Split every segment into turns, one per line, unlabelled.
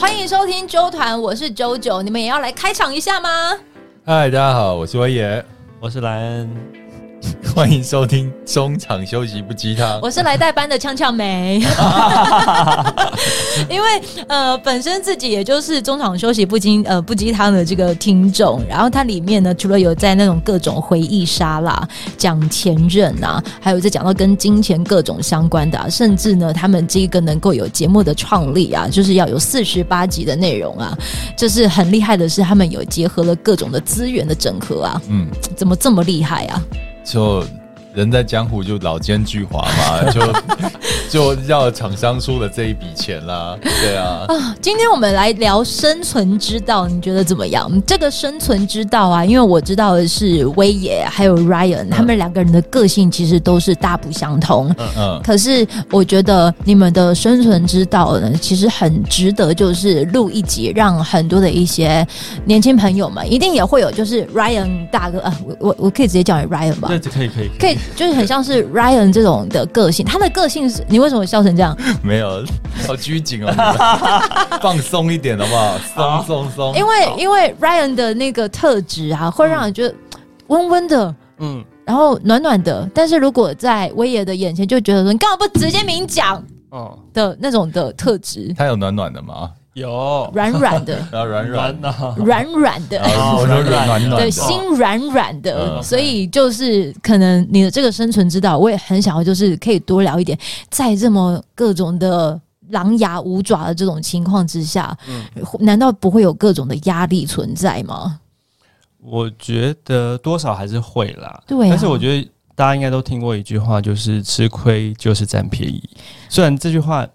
欢迎收听周团，我是周九，你们也要来开场一下吗？
嗨，大家好，我是威爷，
我是莱恩。
欢迎收听中场休息不鸡汤。
我是来代班的呛呛梅，因为呃本身自己也就是中场休息不鸡呃不鸡汤的这个听众，然后它里面呢除了有在那种各种回忆杀啦，讲前任啊，还有在讲到跟金钱各种相关的，啊，甚至呢他们这个能够有节目的创立啊，就是要有四十八集的内容啊，就是很厉害的是他们有结合了各种的资源的整合啊，嗯，怎么这么厉害啊？
就人在江湖就老奸巨猾嘛，就就要厂商出了这一笔钱啦，对啊。啊，
今天我们来聊生存之道，你觉得怎么样？这个生存之道啊，因为我知道的是威爷还有 Ryan，他们两个人的个性其实都是大不相同。嗯嗯。可是我觉得你们的生存之道呢，其实很值得，就是录一集，让很多的一些年轻朋友们，一定也会有，就是 Ryan 大哥啊，我我我可以直接叫你 Ryan 吧？
对，可以可以
可以。就是很像是 Ryan 这种的个性，他的个性是，你为什么笑成这样？
没有，好拘谨哦，放松一点好不好？松松松。
因为因为 Ryan 的那个特质啊，会让人觉得温温的，嗯，然后暖暖的。但是如果在威爷的眼前，就觉得说你干嘛不直接明讲？哦，的那种的特质。
他有暖暖的吗？
有。
软软的，
然后软软。的，
软软的，
我说软软的，
对，心软软的，所以就是可能你的这个生存之道，我也很想要，就是可以多聊一点，在这么各种的狼牙五爪的这种情况之下，难道不会有各种的压力存在吗？
我觉得多少还是会啦，
对，
但是我觉得大家应该都听过一句话，就是吃亏就是占便宜，虽然这句话。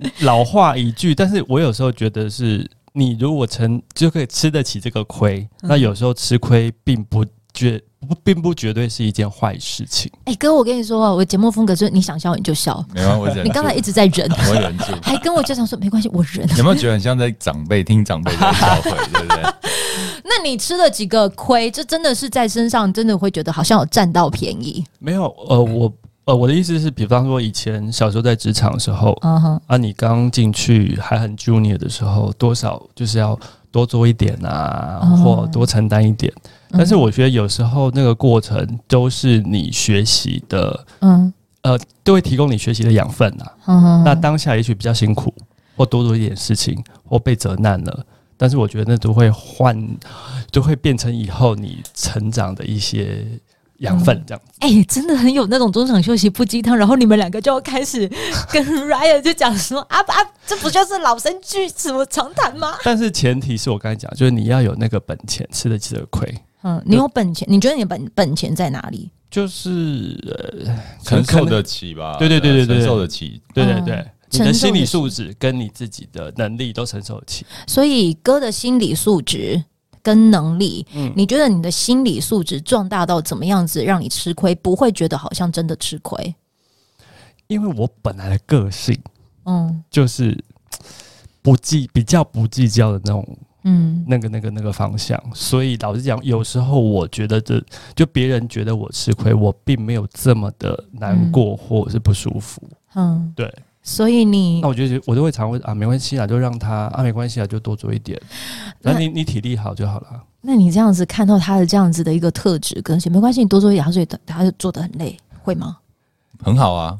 老话一句，但是我有时候觉得是，你如果成就可以吃得起这个亏，那有时候吃亏并不绝不并不绝对是一件坏事情。
哎、欸，哥，我跟你说啊，我节目风格就是你想笑你就笑，
没关系，我忍。
你刚才一直在忍，
我忍住，
还跟我家长说没关系，我忍。
有没有觉得很像在长辈听长辈的教诲，对不对？
那你吃了几个亏，这真的是在身上真的会觉得好像有占到便宜？
没有，呃，我。呃，我的意思是，比方说以前小时候在职场的时候，uh huh. 啊，你刚进去还很 junior 的时候，多少就是要多做一点啊，uh huh. 或多承担一点。但是我觉得有时候那个过程都是你学习的，嗯、uh，huh. 呃，都会提供你学习的养分啊。Uh huh. 那当下也许比较辛苦，或多做一点事情，或被责难了，但是我觉得那都会换，都会变成以后你成长的一些。养分这样子，
哎、嗯欸，真的很有那种中场休息不鸡汤，然后你们两个就要开始跟 Ryan 就讲说啊啊，这不就是老生什么常谈吗？
但是前提是我刚才讲，就是你要有那个本钱，吃得起这个亏。
嗯，你有本钱，你觉得你的本本钱在哪里？
就是呃，
承受得起吧？
对对对对对，
承受得起。
对对对，嗯、你的心理素质跟你自己的能力都承受得起。
所以哥的心理素质。跟能力，嗯，你觉得你的心理素质壮大到怎么样子，让你吃亏不会觉得好像真的吃亏？
因为我本来的个性，嗯，就是不计比较不计较的那种，嗯，那个那个那个方向。所以老实讲，有时候我觉得这就别人觉得我吃亏，我并没有这么的难过或者是不舒服，嗯，对。
所以你，
那我觉得我都会常会啊，没关系啦，就让他啊，没关系啦，就多做一点。那你你体力好就好了。
那你这样子看到他的这样子的一个特质，跟没关系，你多做一点，他所以他就做的很累，会吗？
很好啊，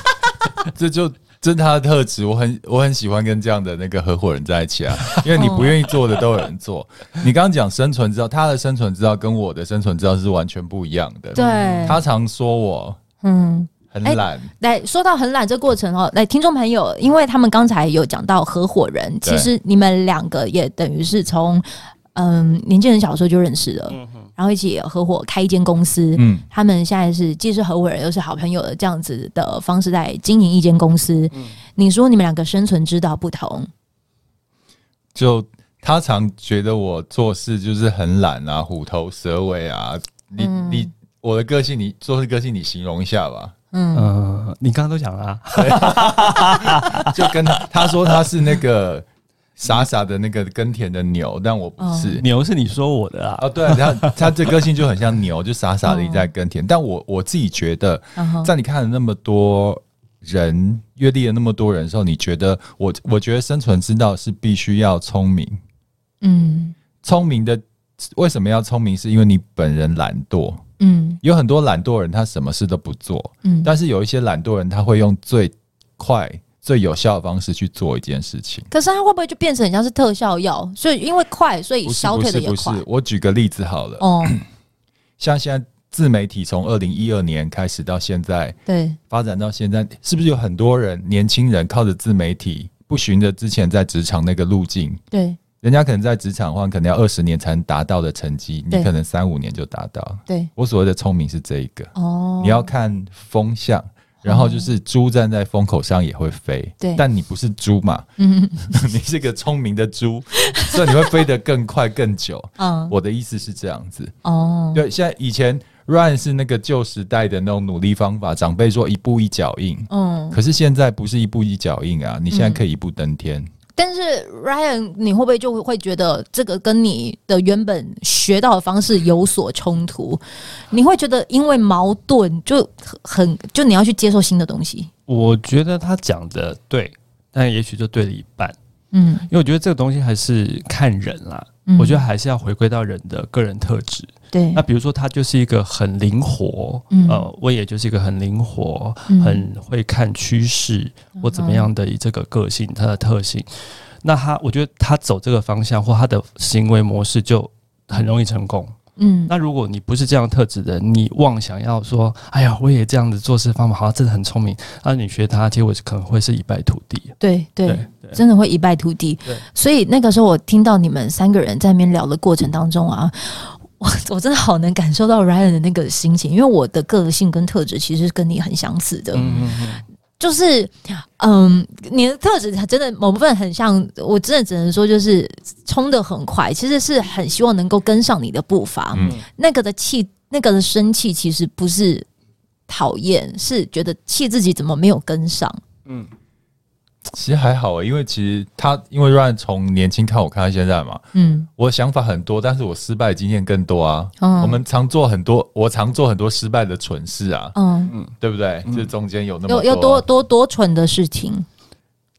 这就这是他的特质，我很我很喜欢跟这样的那个合伙人在一起啊，因为你不愿意做的都有人做。你刚刚讲生存之道，他的生存之道跟我的生存之道是完全不一样的。
对，
他常说我，嗯。很懒、欸，
来说到很懒这过程哦，来听众朋友，因为他们刚才有讲到合伙人，其实你们两个也等于是从嗯年轻人小时候就认识了，嗯、然后一起合伙开一间公司，嗯，他们现在是既是合伙人又是好朋友的这样子的方式在经营一间公司。嗯、你说你们两个生存之道不同，
就他常觉得我做事就是很懒啊，虎头蛇尾啊，你、嗯、你我的个性，你做事个性，你形容一下吧。
嗯、呃，你刚刚都讲了、啊，
就跟他他说他是那个傻傻的那个耕田的牛，但我不是、哦、
牛，是你说我的啊？
哦，对，他他这个性就很像牛，就傻傻的一直在耕田。哦、但我我自己觉得，在你看了那么多人阅历了那么多人的时候，你觉得我我觉得生存之道是必须要聪明，
嗯，
聪明的为什么要聪明？是因为你本人懒惰，
嗯，
有很多懒惰人他什么事都不做，
嗯，
但是有一些懒惰人他会用最快。最有效的方式去做一件事情，
可是他会不会就变成很像是特效药？所以因为快，所以消退的也快。
不是，不是，我举个例子好了。
哦，
像现在自媒体从二零一二年开始到现在，
对，
发展到现在，是不是有很多人年轻人靠着自媒体，不循着之前在职场那个路径？
对，
人家可能在职场的话，可能要二十年才能达到的成绩，你可能三五年就达到。对，我所谓的聪明是这一个。哦，你要看风向。然后就是猪站在风口上也会飞，对，但你不是猪嘛，嗯，你是个聪明的猪，所以你会飞得更快更久。嗯，我的意思是这样子。哦，对，现在以前 Ryan 是那个旧时代的那种努力方法，长辈说一步一脚印，嗯，可是现在不是一步一脚印啊，你现在可以一步登天。
但是 Ryan，你会不会就会觉得这个跟你的原本学到的方式有所冲突？你会觉得因为矛盾就很就你要去接受新的东西？
我觉得他讲的对，但也许就对了一半。嗯，因为我觉得这个东西还是看人啦。嗯，我觉得还是要回归到人的个人特质。对，那比如说他就是一个很灵活，嗯、呃，我也就是一个很灵活、嗯、很会看趋势或怎么样的这个个性，他的特性。那他，我觉得他走这个方向或他的行为模式就很容易成功。嗯，那如果你不是这样特质的，你妄想要说，哎呀，我也这样子做事方法，好像真的很聪明，那你学他，结果可能会是一败涂地。
对对，对对真的会一败涂地。对，所以那个时候我听到你们三个人在那边聊的过程当中啊。我 我真的好能感受到 Ryan 的那个心情，因为我的个性跟特质其实跟你很相似的，嗯嗯。就是嗯，你的特质真的某部分很像，我真的只能说就是冲得很快，其实是很希望能够跟上你的步伐，嗯，那个的气，那个的生气其实不是讨厌，是觉得气自己怎么没有跟上，嗯。
其实还好啊，因为其实他因为 Ryan 从年轻看我看到现在嘛，嗯，我想法很多，但是我失败经验更多啊。嗯，我们常做很多，我常做很多失败的蠢事啊。嗯嗯，对不对？这、嗯、中间有那么多、啊、有有
多多多蠢的事情，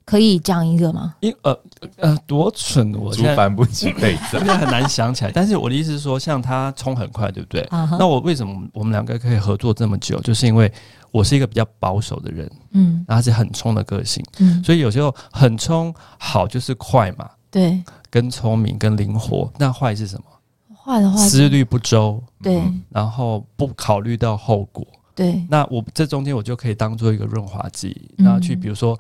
可以讲一个吗？
因呃呃多蠢，我
竹繁不及备载，
现在很难想起来。但是我的意思是说，像他冲很快，对不对？啊、那我为什么我们两个可以合作这么久，就是因为。我是一个比较保守的人，嗯，然后是很冲的个性，嗯，所以有时候很冲好就是快嘛，
对，
跟聪明跟灵活，那坏是什么？
坏的话，
思虑不周，
对，
然后不考虑到后果，
对，
那我这中间我就可以当做一个润滑剂，然后去比如说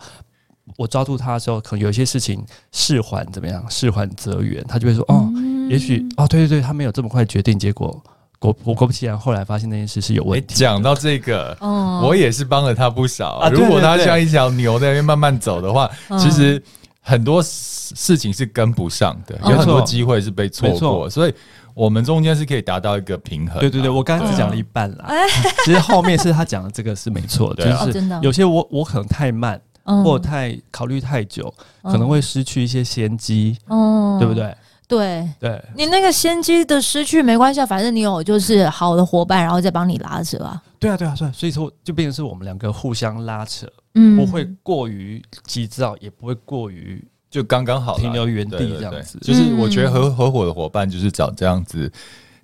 我抓住他的时候，可能有一些事情事缓怎么样，事缓则圆，他就会说哦，也许哦，对对对，他没有这么快决定，结果。果果果不其然，后来发现那件事是有问题。
讲到这个，哦，我也是帮了他不少。啊、如果他像一条牛在那边慢慢走的话，其实很多事情是跟不上的，嗯、有很多机会是被错过。所以，我们中间是可以达到一个平衡。
对对对，我刚才只讲了一半啦。嗯、其实后面是他讲的这个是没错的，就是有些我我可能太慢，或太考虑太久，可能会失去一些先机，嗯、对不对？
对对，你那个先机的失去没关系，反正你有就是好的伙伴，然后再帮你拉扯啊。
对啊，对啊，所以所以说就变成是我们两个互相拉扯，嗯，不会过于急躁，也不会过于
就刚刚好
停留原地这样子。
就是我觉得合合伙的伙伴就是找这样子，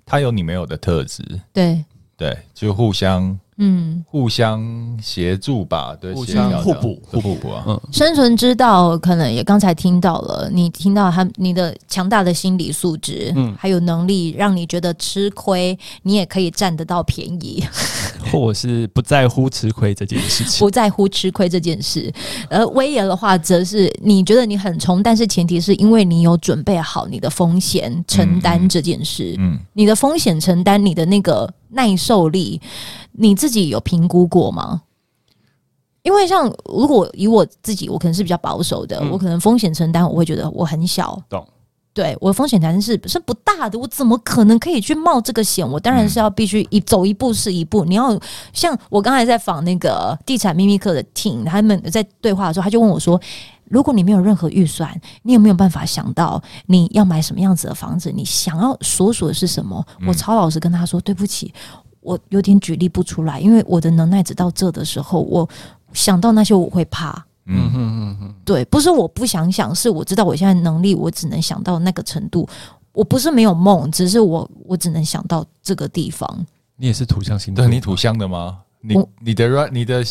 他有你没有的特质，
对
对，就互相。嗯，互相协助吧，对，
互相互补，
互补。啊。嗯，
生存之道可能也刚才听到了，你听到他你的强大的心理素质，嗯，还有能力让你觉得吃亏，你也可以占得到便宜，
或是不在乎吃亏这件事情，
不在乎吃亏这件事。而威爷的话，则是你觉得你很冲，但是前提是因为你有准备好你的风险承担这件事，嗯，嗯，你的风险承担，你的那个耐受力。你自己有评估过吗？因为像如果以我自己，我可能是比较保守的，嗯、我可能风险承担我会觉得我很小，
懂？
对，我的风险承担是是不大的，我怎么可能可以去冒这个险？我当然是要必须一走一步是一步。你要像我刚才在访那个地产秘密课的 team，他们在对话的时候，他就问我说：“如果你没有任何预算，你有没有办法想到你要买什么样子的房子？你想要所属的是什么？”我超老实跟他说：“对不起。”我有点举例不出来，因为我的能耐只到这的时候，我想到那些我会怕。
嗯哼嗯哼，
对，不是我不想想，是我知道我现在能力，我只能想到那个程度。我不是没有梦，只是我我只能想到这个地方。
你也是土象星座，
对，你土象的吗？你你的 run 你的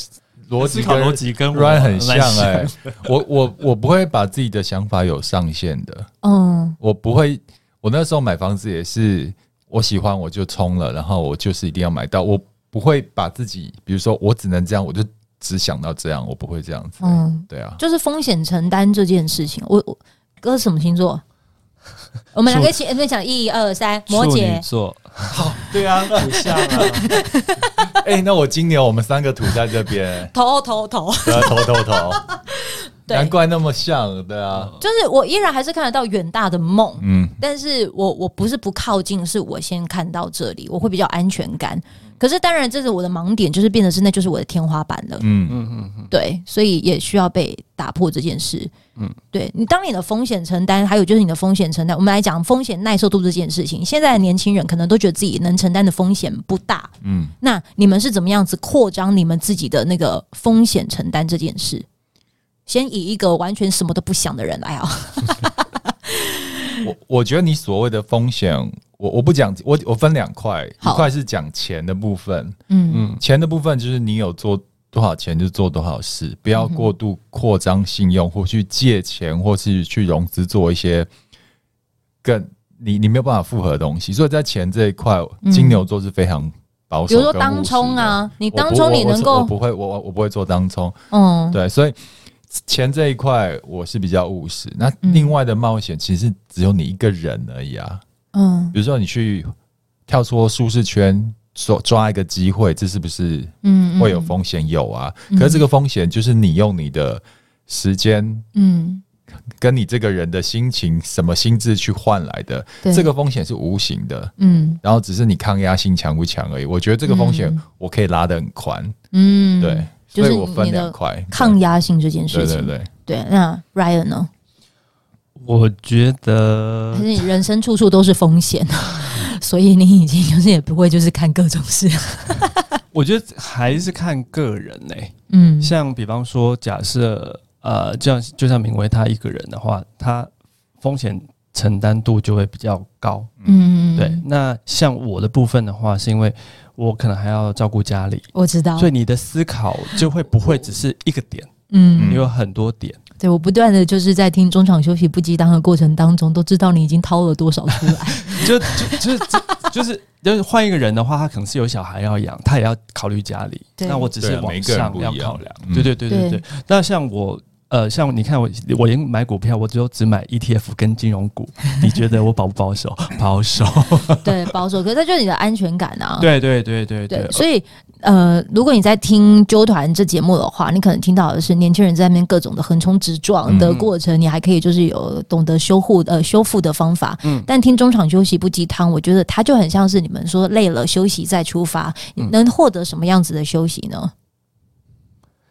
逻辑
逻辑跟
run 很像哎、欸。我我我不会把自己的想法有上限的。嗯，我不会。我那时候买房子也是，我喜欢我就冲了，然后我就是一定要买到。我不会把自己，比如说我只能这样，我就。只想到这样，我不会这样子。嗯，对啊，
就是风险承担这件事情。我我哥什么星座？我们两个一起分享，一二三，摩羯
座。
好，对啊，土象啊。哎、欸，那我金牛，我们三个土在
这边。头
头头，头头头。难怪那么像，对啊。
就是我依然还是看得到远大的梦，嗯，但是我我不是不靠近，是我先看到这里，我会比较安全感。可是当然，这是我的盲点，就是变得是那就是我的天花板了。嗯嗯嗯，对，所以也需要被打破这件事。嗯，对你，当你的风险承担，还有就是你的风险承担，我们来讲风险耐受度这件事情。现在的年轻人可能都觉得自己能承担的风险不大。嗯，那你们是怎么样子扩张你们自己的那个风险承担这件事？先以一个完全什么都不想的人来啊。
我我觉得你所谓的风险。我我不讲，我我分两块，一块是讲钱的部分，嗯嗯，钱的部分就是你有做多少钱就做多少事，不要过度扩张信用或去借钱或是去融资做一些更你你没有办法复合的东西。所以在钱这一块，金牛座是非常保守。比如
说当冲啊，你当冲你能够
我不会，我我不会做当冲，嗯，对，所以钱这一块我是比较务实。那另外的冒险其实只有你一个人而已啊。嗯，比如说你去跳出舒适圈，抓抓一个机会，这是不是嗯会有风险？有啊，可是这个风险就是你用你的时间，嗯，跟你这个人的心情、什么心智去换来的，这个风险是无形的，嗯，然后只是你抗压性强不强而已。我觉得这个风险我可以拉得很宽，嗯，对，所以我分两块，
抗压性这件事情，
对对对，
对。那 Ryan 呢？
我觉得，
可是你人生处处都是风险，所以你已经就是也不会就是看各种事。
我觉得还是看个人呢、欸。嗯，像比方说，假设呃，这样就像明威他一个人的话，他风险承担度就会比较高。嗯，对。那像我的部分的话，是因为我可能还要照顾家里，
我知道，
所以你的思考就会不会只是一个点，嗯，你有很多点。
对，我不断的就是在听中场休息不鸡汤的过程当中，都知道你已经掏了多少出来。
就就就是就是就是换一个人的话，他可能是有小孩要养，他也要考虑家里。对那我只是往上要考量。对对对对对。对那像我呃，像你看我，我连买股票，我只有只买 ETF 跟金融股。你觉得我保不保守？保守。
对，保守。可是这就是你的安全感啊。
对对对对对。
对所以。呃，如果你在听纠团这节目的话，你可能听到的是年轻人在那边各种的横冲直撞的过程，嗯、你还可以就是有懂得修护呃修复的方法。嗯，但听中场休息不鸡汤，我觉得它就很像是你们说累了休息再出发，你能获得什么样子的休息呢？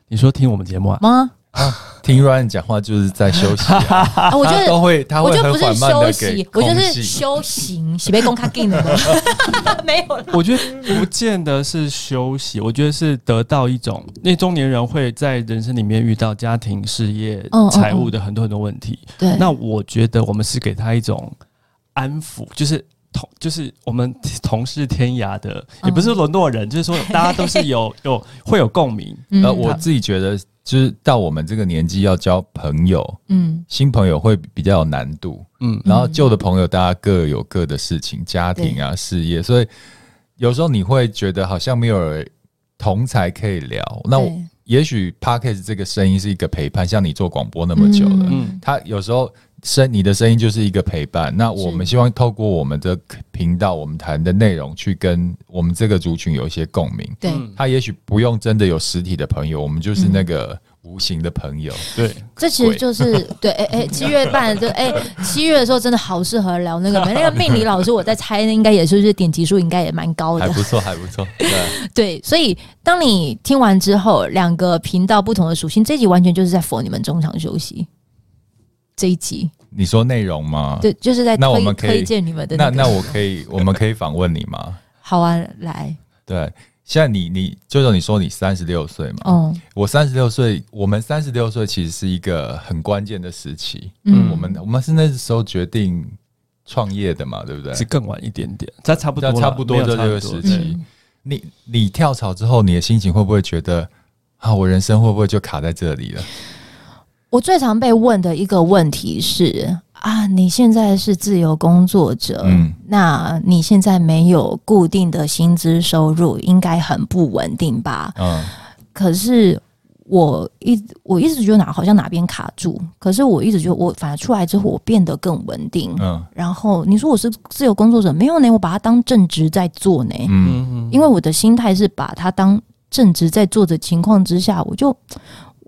你说听我们节目啊？吗？
啊，听 Ryan 讲话就是在休息、啊 啊。
我觉得
都会，他
会很缓慢的给，我觉得是修行。喜被公开给的 没有了。
我觉得不见得是休息，我觉得是得到一种。那中年人会在人生里面遇到家庭、事业、财务的很多很多问题。对，那我觉得我们是给他一种安抚，就是同，就是我们同是天涯的，也不是沦落人，就是说大家都是有有会有共鸣。
呃，我自己觉得。就是到我们这个年纪要交朋友，嗯，新朋友会比较有难度，嗯，然后旧的朋友大家各有各的事情，家庭啊、事业，所以有时候你会觉得好像没有人同才可以聊。那我也许 parkas 这个声音是一个陪伴，像你做广播那么久了，嗯，他有时候声你的声音就是一个陪伴。那我们希望透过我们的频道，我们谈的内容去跟我们这个族群有一些共鸣。对，他也许不用真的有实体的朋友，我们就是那个。无形的朋友，对，
这其实就是对，哎哎，七月半，就哎，七月的时候真的好适合聊那个，那个命理老师，我在猜，那应该也是不是点击数应该也蛮高的，
还不错，还不错，对，
对，所以当你听完之后，两个频道不同的属性，这一集完全就是在 for 你们中场休息这一集，
你说内容吗？
对，就是在
那我们可以
推荐你们的，
那那我可以，我们可以访问你吗？
好啊，来，
对。现在你你就是你说你三十六岁嘛，嗯，我三十六岁，我们三十六岁其实是一个很关键的时期，嗯，我们我们是那时候决定创业的嘛，对不对？
是更晚一点点，在差不多
差不多的这个时期，你你跳槽之后，你的心情会不会觉得啊，我人生会不会就卡在这里了？
我最常被问的一个问题是。啊，你现在是自由工作者，嗯，那你现在没有固定的薪资收入，应该很不稳定吧？嗯，可是我一我一直觉得哪好像哪边卡住，可是我一直觉得我反而出来之后，我变得更稳定。嗯，然后你说我是自由工作者，没有呢，我把它当正职在做呢。嗯，因为我的心态是把它当正职在做的情况之下，我就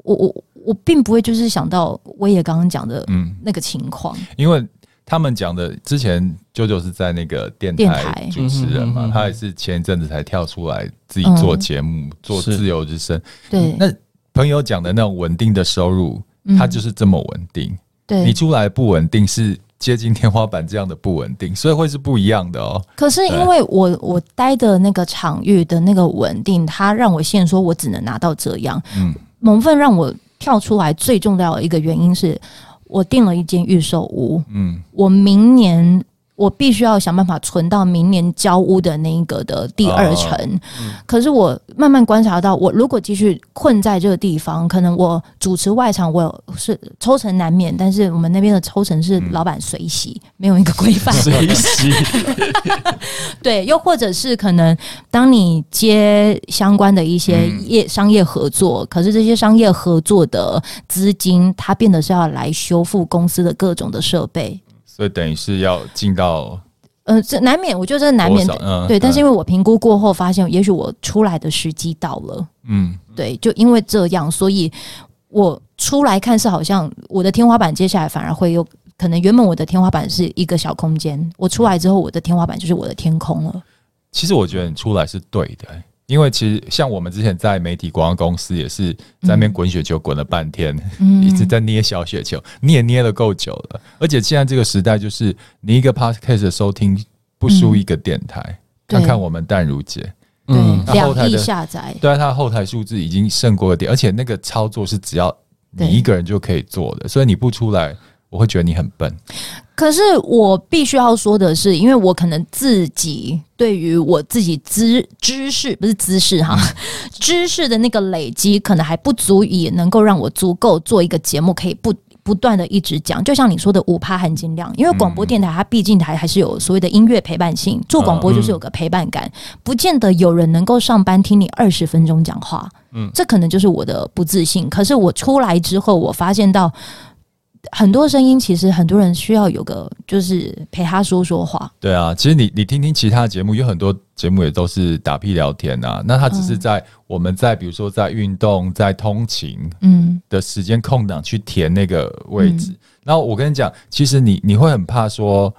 我我。我并不会就是想到我也刚刚讲的嗯那个情况，嗯，
因为他们讲的之前舅舅是在那个电台主持人嘛，他也是前一阵子才跳出来自己做节目，做自由之声。
对，
那朋友讲的那种稳定的收入，他就是这么稳定。
对，
你出来不稳定是接近天花板这样的不稳定，所以会是不一样的哦。
可是因为我我待的那个场域的那个稳定，它让我现说我只能拿到这样。嗯，蒙份让我。跳出来最重要的一个原因是我订了一间预售屋，嗯，我明年。我必须要想办法存到明年交屋的那一个的第二层，可是我慢慢观察到，我如果继续困在这个地方，可能我主持外场，我是抽成难免，但是我们那边的抽成是老板随喜，没有一个规范。
随喜，
对，又或者是可能当你接相关的一些业商业合作，可是这些商业合作的资金，它变得是要来修复公司的各种的设备。
所以等于是要进到，
呃，这难免，我觉得这难免的，嗯，对。但是因为我评估过后发现，也许我出来的时机到了，嗯，对。就因为这样，所以我出来看是好像我的天花板接下来反而会有可能，原本我的天花板是一个小空间，我出来之后，我的天花板就是我的天空了。
其实我觉得你出来是对的。因为其实像我们之前在媒体广告公司也是在那边滚雪球滚了半天，嗯、一直在捏小雪球，捏也捏了够久了。而且现在这个时代，就是你一个 podcast 的收听不输一个电台。嗯、看看我们淡如姐，
嗯，两亿下载，
对，它的后台数字已经胜过了点，而且那个操作是只要你一个人就可以做的，所以你不出来。我会觉得你很笨，
可是我必须要说的是，因为我可能自己对于我自己知知识不是知识哈，知识的那个累积可能还不足以能够让我足够做一个节目，可以不不断的一直讲。就像你说的五趴含金量，因为广播电台它毕竟还还是有所谓的音乐陪伴性，做广播就是有个陪伴感，不见得有人能够上班听你二十分钟讲话，嗯，这可能就是我的不自信。可是我出来之后，我发现到。很多声音，其实很多人需要有个，就是陪他说说话。
对啊，其实你你听听其他节目，有很多节目也都是打屁聊天啊。那他只是在我们在比如说在运动、在通勤嗯的时间空档去填那个位置。嗯、然后我跟你讲，其实你你会很怕说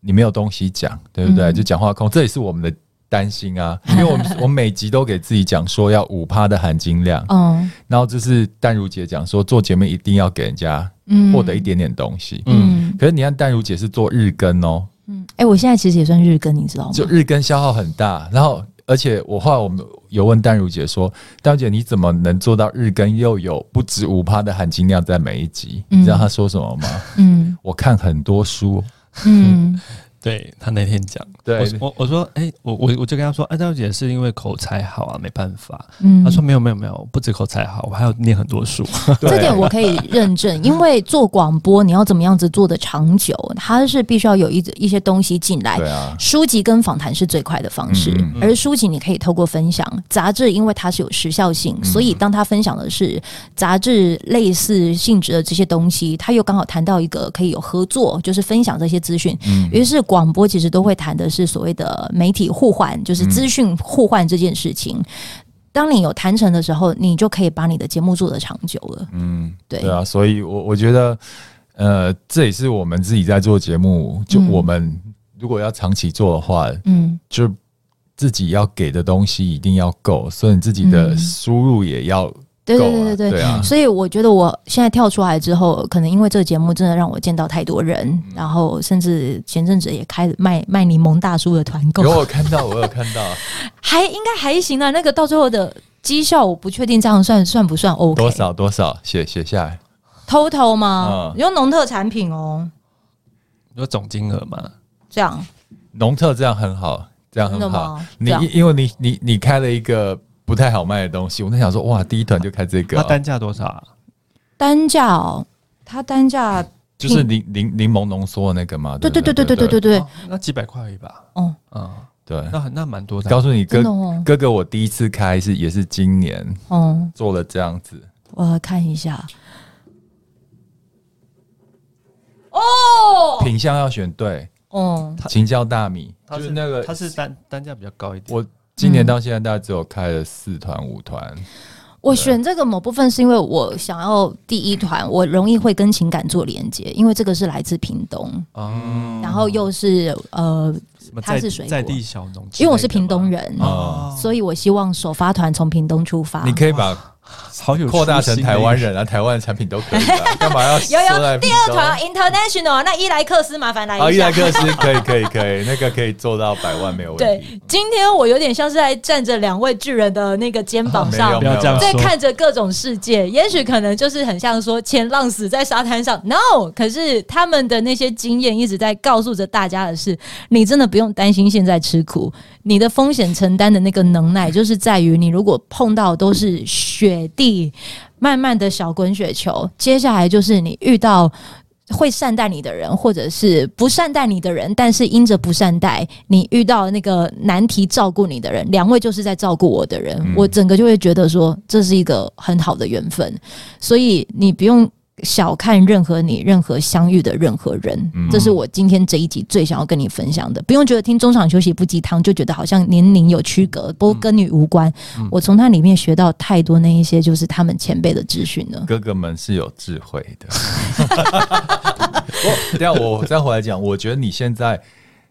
你没有东西讲，对不对？嗯、就讲话空，这也是我们的担心啊。因为我们 我每集都给自己讲说要五趴的含金量，嗯，然后就是淡如姐讲说做节目一定要给人家。获得一点点东西，嗯，可是你看淡如姐是做日更哦，
嗯，哎，我现在其实也算日更，你知道吗？
就日更消耗很大，然后而且我后来我们有问淡如姐说，淡如姐你怎么能做到日更又有不止五趴的含金量在每一集？你知道她说什么吗？嗯，我看很多书，
嗯。
对他那天讲，对我我说，哎、欸，我我我就跟他说，哎，淡如姐是因为口才好啊，没办法。嗯，他说没有没有没有，不止口才好，我还要念很多书。
这点我可以认证，因为做广播你要怎么样子做的长久，它是必须要有一一些东西进来。对啊，书籍跟访谈是最快的方式，嗯嗯，而书籍你可以透过分享，杂志因为它是有时效性，所以当他分享的是杂志类似性质的这些东西，他又刚好谈到一个可以有合作，就是分享这些资讯，于是。广播其实都会谈的是所谓的媒体互换，就是资讯互换这件事情。当你有谈成的时候，你就可以把你的节目做得长久了。嗯，对，
对啊，所以我我觉得，呃，这也是我们自己在做节目，就我们如果要长期做的话，嗯，就自己要给的东西一定要够，所以你自己的输入也要。
对对对对对，
对啊。
所以我觉得我现在跳出来之后，可能因为这个节目真的让我见到太多人，嗯、然后甚至前阵子也开始卖卖柠檬大叔的团购。
有我看到，我有看到，
还应该还行啊。那个到最后的绩效，我不确定这样算算不算 OK？
多少多少写写下来
，total 吗？用农、嗯、特产品哦，
有总金额吗？
这样，
农特这样很好，这样很好。你
因
因为你你你开了一个。不太好卖的东西，我在想说，哇，第一团就开这个、哦，
它单价多少啊？
单价哦，它单价
就是柠柠柠檬浓缩的那个嘛？
对对对对？对对对对，
哦、那几百块而已吧？
哦，
嗯，
对，
那那蛮多的。
告诉你哥，
哦、
哥哥，我第一次开是也是今年，哦，做了这样子，
我来看一下，哦，
品相要选对，哦，青椒大米，
就是那个，它是单单价比较高一点，
我。今年到现在，大家只有开了四团五团。
我选这个某部分是因为我想要第一团，我容易会跟情感做连接，因为这个是来自屏东，嗯，然后又是呃，它是水果
在地小农，
因为我是屏东人，哦，所以我希望首发团从屏东出发。
你可以把。好有扩大成台湾人啊，台湾的产品都可以。干 嘛要
有有第二团 international？那伊莱克斯麻烦来一下。
哦，伊莱克斯可以可以可以，那个可以做到百万没有问题。
对，今天我有点像是在站着两位巨人的那个肩膀上，
不要这样，
在看着各种世界。也许可能就是很像说前浪死在沙滩上，no。可是他们的那些经验一直在告诉着大家的是，你真的不用担心现在吃苦，你的风险承担的那个能耐，就是在于你如果碰到都是雪地。慢慢的小滚雪球，接下来就是你遇到会善待你的人，或者是不善待你的人，但是因着不善待你遇到那个难题照顾你的人，两位就是在照顾我的人，嗯、我整个就会觉得说这是一个很好的缘分，所以你不用。小看任何你任何相遇的任何人，这是我今天这一集最想要跟你分享的。不用觉得听中场休息不鸡汤就觉得好像年龄有区隔，不过跟你无关。我从他里面学到太多那一些就是他们前辈的资讯了。
哥哥们是有智慧的。我等下我再回来讲，我觉得你现在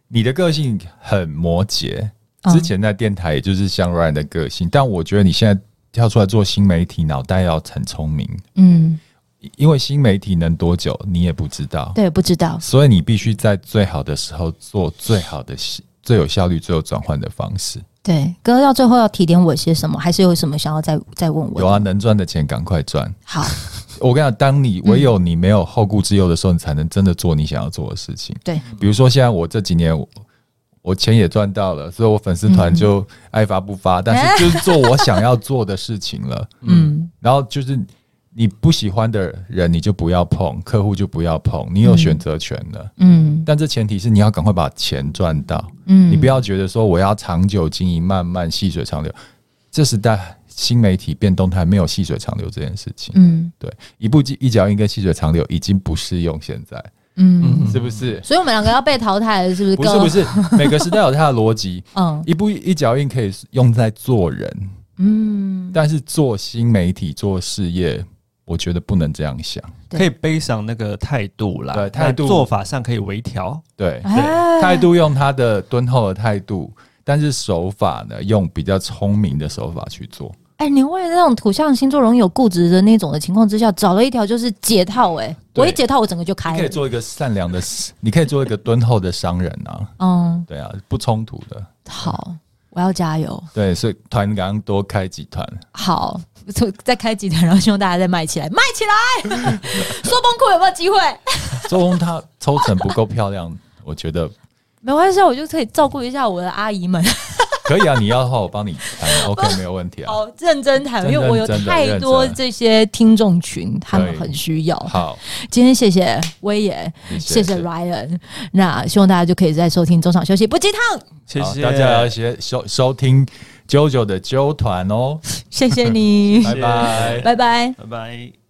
你的个性很摩羯，之前在电台也就是像 Ryan 的个性，但我觉得你现在跳出来做新媒体，脑袋要很聪明。嗯。因为新媒体能多久，你也不知道。
对，不知道。
所以你必须在最好的时候做最好的、最有效率、最有转换的方式。
对，哥到最后要提点我些什么？还是有什么想要再再问我？
有啊，能赚的钱赶快赚。
好，
我跟你讲，当你唯有你没有后顾之忧的时候，你才能真的做你想要做的事情。
对，
比如说现在我这几年，我钱也赚到了，所以我粉丝团就爱发不发，嗯、但是就是做我想要做的事情了。嗯，然后就是。你不喜欢的人，你就不要碰；客户就不要碰。你有选择权的，嗯。但这前提是你要赶快把钱赚到，嗯。你不要觉得说我要长久经营，慢慢细水长流。这时代新媒体变动态，没有细水长流这件事情，嗯，对。一步一脚印跟细水长流已经不适用现在，嗯，是不是？
所以我们两个要被淘汰了，是不是？
不是，不是。每个时代有它的逻辑，嗯。一步一脚印可以用在做人，嗯。但是做新媒体做事业。我觉得不能这样想，
可以背上那个态度啦，
对，态度。
做法上可以微调，
对对，态度用他的敦厚的态度，但是手法呢，用比较聪明的手法去做。
哎，你为了那种土象星座容易有固执的那种的情况之下，找了一条就是解套，哎，我一解套，我整个就开了。
可以做一个善良的，你可以做一个敦厚的商人啊，嗯，对啊，不冲突的。
好，我要加油。
对，所以团刚多开几团。
好。再开几团，然后希望大家再卖起来，卖起来！说崩库有没有机会？
说崩他抽成不够漂亮，我觉得
没关系，我就可以照顾一下我的阿姨们。
可以啊，你要的话我帮你谈，OK，没有问题啊。
好，认真谈，因为我有太多这些听众群，他们很需要。
好，
今天谢谢威爷，谢谢 Ryan，那希望大家就可以在收听中场休息不鸡汤。
谢谢。
大家，要先收收听。啾啾的啾团哦，
谢谢你，
拜拜，
拜拜，
拜拜。